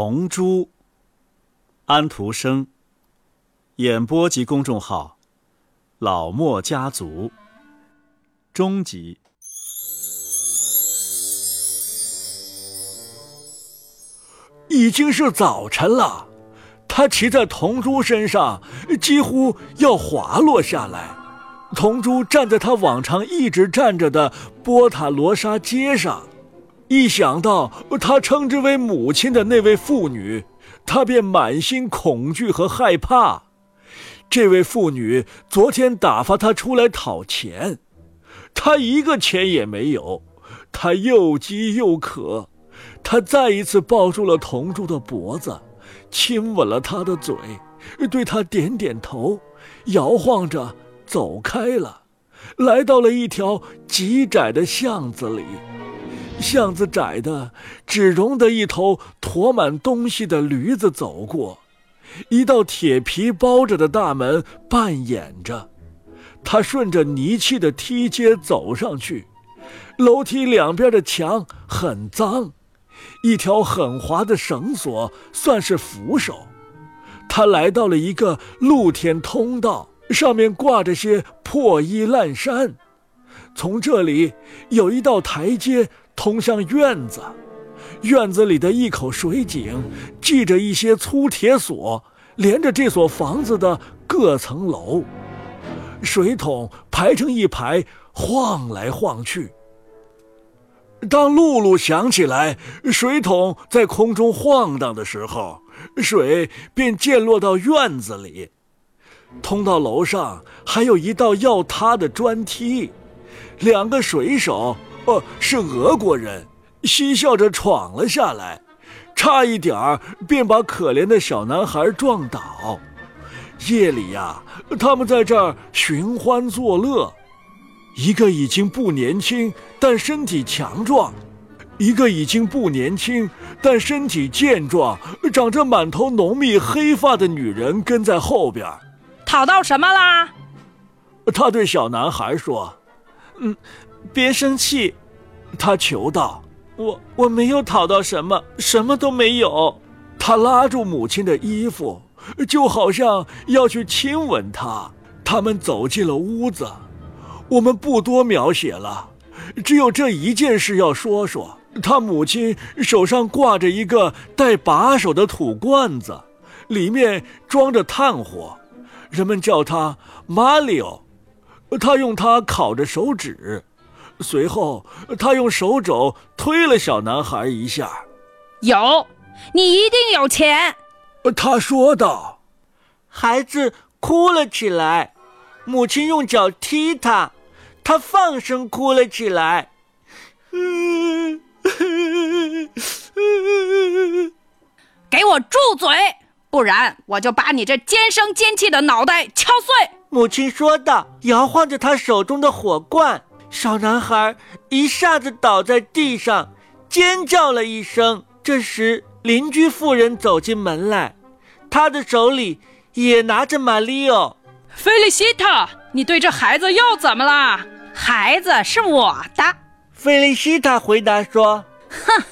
童珠，安徒生。演播及公众号：老莫家族。终集。已经是早晨了，他骑在童珠身上，几乎要滑落下来。童珠站在他往常一直站着的波塔罗莎街上。一想到他称之为母亲的那位妇女，他便满心恐惧和害怕。这位妇女昨天打发他出来讨钱，他一个钱也没有。他又饥又渴，他再一次抱住了同珠的脖子，亲吻了他的嘴，对他点点头，摇晃着走开了，来到了一条极窄的巷子里。巷子窄的，只容得一头驮满东西的驴子走过。一道铁皮包着的大门半掩着，他顺着泥砌的梯阶走上去。楼梯两边的墙很脏，一条很滑的绳索算是扶手。他来到了一个露天通道，上面挂着些破衣烂衫。从这里有一道台阶。通向院子，院子里的一口水井系着一些粗铁索，连着这所房子的各层楼。水桶排成一排，晃来晃去。当露露想起来水桶在空中晃荡的时候，水便溅落到院子里。通到楼上还有一道要塌的砖梯，两个水手。哦，是俄国人，嬉笑着闯了下来，差一点儿便把可怜的小男孩撞倒。夜里呀，他们在这儿寻欢作乐。一个已经不年轻，但身体强壮；一个已经不年轻，但身体健壮、长着满头浓密黑发的女人跟在后边。讨到什么啦？他对小男孩说：“嗯。”别生气，他求道：“我我没有讨到什么，什么都没有。”他拉住母亲的衣服，就好像要去亲吻她。他们走进了屋子。我们不多描写了，只有这一件事要说说。他母亲手上挂着一个带把手的土罐子，里面装着炭火，人们叫他马里奥。他用它烤着手指。随后，他用手肘推了小男孩一下。有，你一定有钱。他说道。孩子哭了起来，母亲用脚踢他，他放声哭了起来。给我住嘴，不然我就把你这尖声尖气的脑袋敲碎。母亲说道，摇晃着他手中的火罐。小男孩一下子倒在地上，尖叫了一声。这时，邻居妇人走进门来，她的手里也拿着马里奥。菲利西塔，你对这孩子又怎么啦？孩子是我的。菲利西塔回答说：“哼，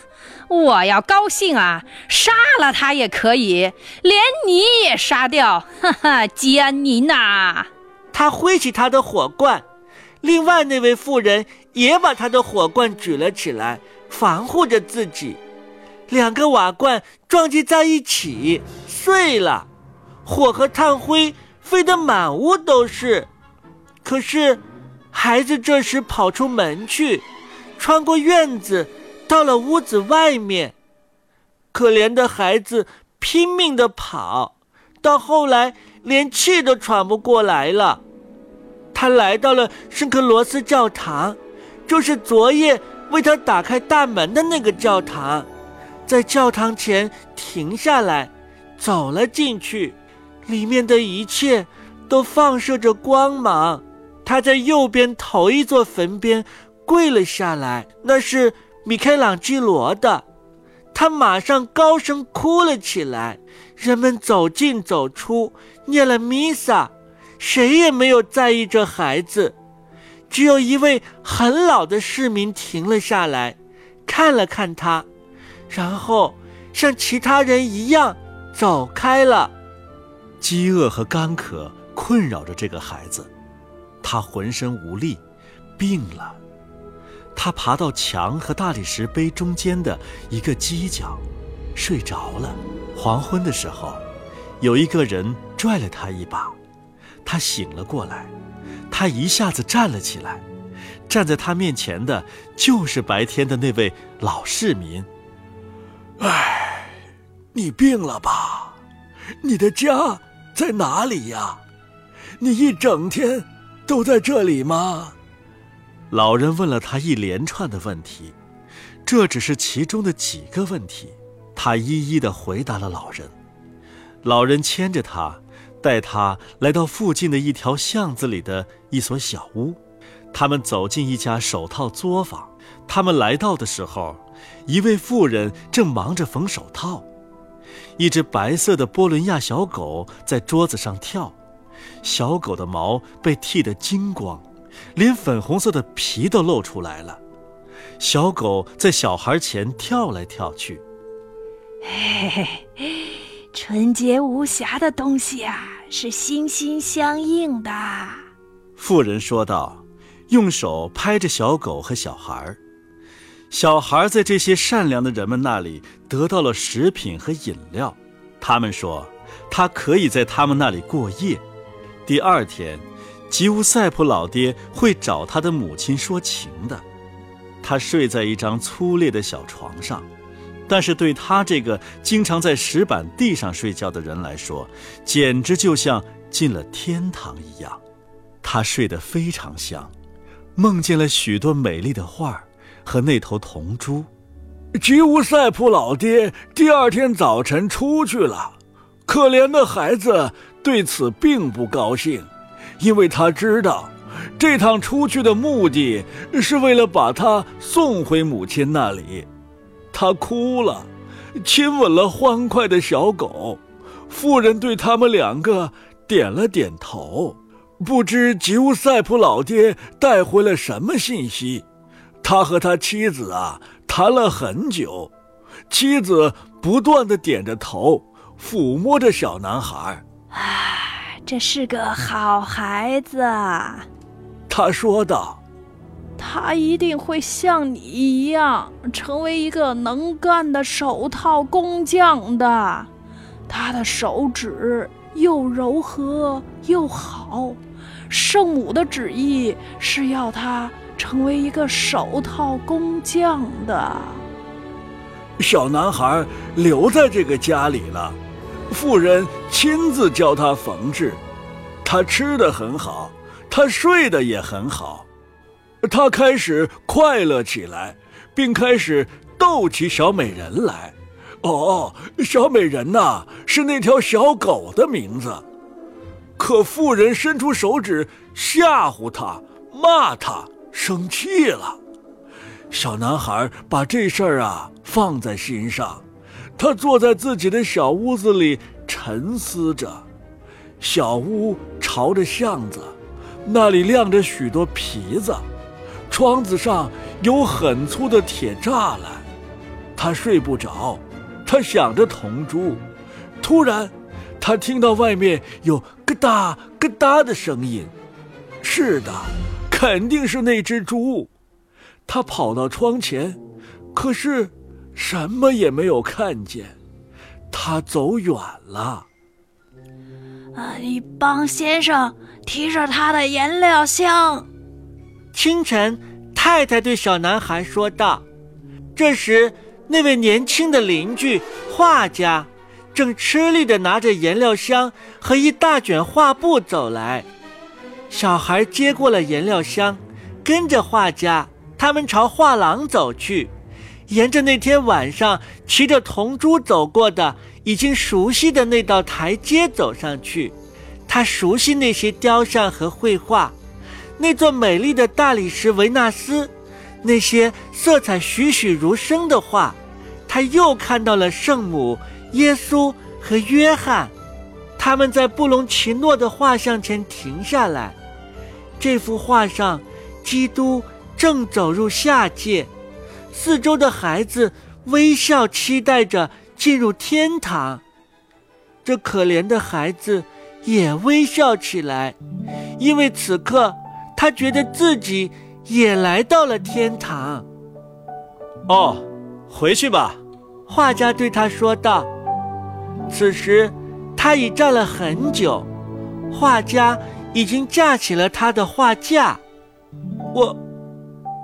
我要高兴啊，杀了他也可以，连你也杀掉。哈哈，吉安妮娜。”他挥起他的火罐。另外那位妇人也把她的火罐举了起来，防护着自己。两个瓦罐撞击在一起，碎了，火和炭灰飞得满屋都是。可是，孩子这时跑出门去，穿过院子，到了屋子外面。可怜的孩子拼命地跑，到后来连气都喘不过来了。他来到了圣克罗斯教堂，就是昨夜为他打开大门的那个教堂，在教堂前停下来，走了进去，里面的一切都放射着光芒。他在右边头一座坟边跪了下来，那是米开朗基罗的。他马上高声哭了起来，人们走进走出，念了弥撒。谁也没有在意这孩子，只有一位很老的市民停了下来，看了看他，然后像其他人一样走开了。饥饿和干渴困扰着这个孩子，他浑身无力，病了。他爬到墙和大理石碑中间的一个犄角，睡着了。黄昏的时候，有一个人拽了他一把，他醒了过来。他一下子站了起来，站在他面前的就是白天的那位老市民。哎，你病了吧？你的家在哪里呀？你一整天都在这里吗？老人问了他一连串的问题，这只是其中的几个问题，他一一的回答了老人。老人牵着他。带他来到附近的一条巷子里的一所小屋，他们走进一家手套作坊。他们来到的时候，一位妇人正忙着缝手套，一只白色的波伦亚小狗在桌子上跳，小狗的毛被剃得精光，连粉红色的皮都露出来了。小狗在小孩前跳来跳去。嘿嘿，纯洁无瑕的东西啊！是心心相印的，妇人说道，用手拍着小狗和小孩小孩在这些善良的人们那里得到了食品和饮料。他们说，他可以在他们那里过夜。第二天，吉乌塞普老爹会找他的母亲说情的。他睡在一张粗劣的小床上。但是对他这个经常在石板地上睡觉的人来说，简直就像进了天堂一样。他睡得非常香，梦见了许多美丽的画和那头铜猪。吉乌塞普老爹第二天早晨出去了，可怜的孩子对此并不高兴，因为他知道，这趟出去的目的是为了把他送回母亲那里。他哭了，亲吻了欢快的小狗。妇人对他们两个点了点头。不知吉乌塞普老爹带回了什么信息？他和他妻子啊谈了很久。妻子不断的点着头，抚摸着小男孩。啊，这是个好孩子，他说道。他一定会像你一样，成为一个能干的手套工匠的。他的手指又柔和又好，圣母的旨意是要他成为一个手套工匠的。小男孩留在这个家里了，妇人亲自教他缝制。他吃的很好，他睡得也很好。他开始快乐起来，并开始逗起小美人来。哦，小美人呐，是那条小狗的名字。可妇人伸出手指吓唬他，骂他，生气了。小男孩把这事儿啊放在心上，他坐在自己的小屋子里沉思着。小屋朝着巷子，那里亮着许多皮子。窗子上有很粗的铁栅栏，他睡不着，他想着铜珠。突然，他听到外面有咯哒咯哒的声音。是的，肯定是那只猪。他跑到窗前，可是什么也没有看见。他走远了。啊，你帮先生提着他的颜料箱。清晨，太太对小男孩说道：“这时，那位年轻的邻居画家正吃力地拿着颜料箱和一大卷画布走来。小孩接过了颜料箱，跟着画家，他们朝画廊走去，沿着那天晚上骑着铜猪走过的已经熟悉的那道台阶走上去。他熟悉那些雕像和绘画。”那座美丽的大理石维纳斯，那些色彩栩栩如生的画，他又看到了圣母、耶稣和约翰，他们在布隆奇诺的画像前停下来。这幅画上，基督正走入下界，四周的孩子微笑期待着进入天堂。这可怜的孩子也微笑起来，因为此刻他觉得自己也来到了天堂。哦，回去吧，画家对他说道。此时，他已站了很久，画家已经架起了他的画架。我，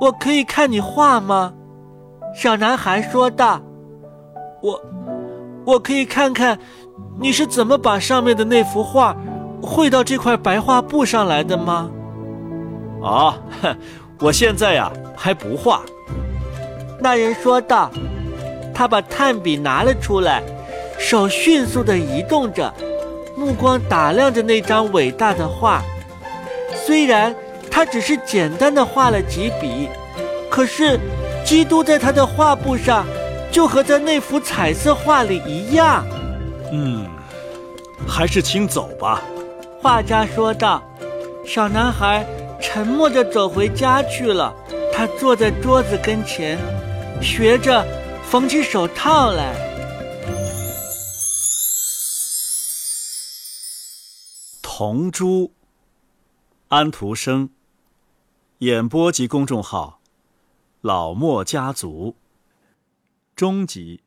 我可以看你画吗？小男孩说道。我，我可以看看你是怎么把上面的那幅画绘到这块白画布上来的吗？啊，我现在呀还不画。那人说道。他把炭笔拿了出来。手迅速地移动着，目光打量着那张伟大的画。虽然他只是简单的画了几笔，可是基督在他的画布上，就和在那幅彩色画里一样。嗯，还是请走吧，画家说道。小男孩沉默着走回家去了。他坐在桌子跟前，学着缝起手套来。红珠，安徒生。演播及公众号：老莫家族。终极。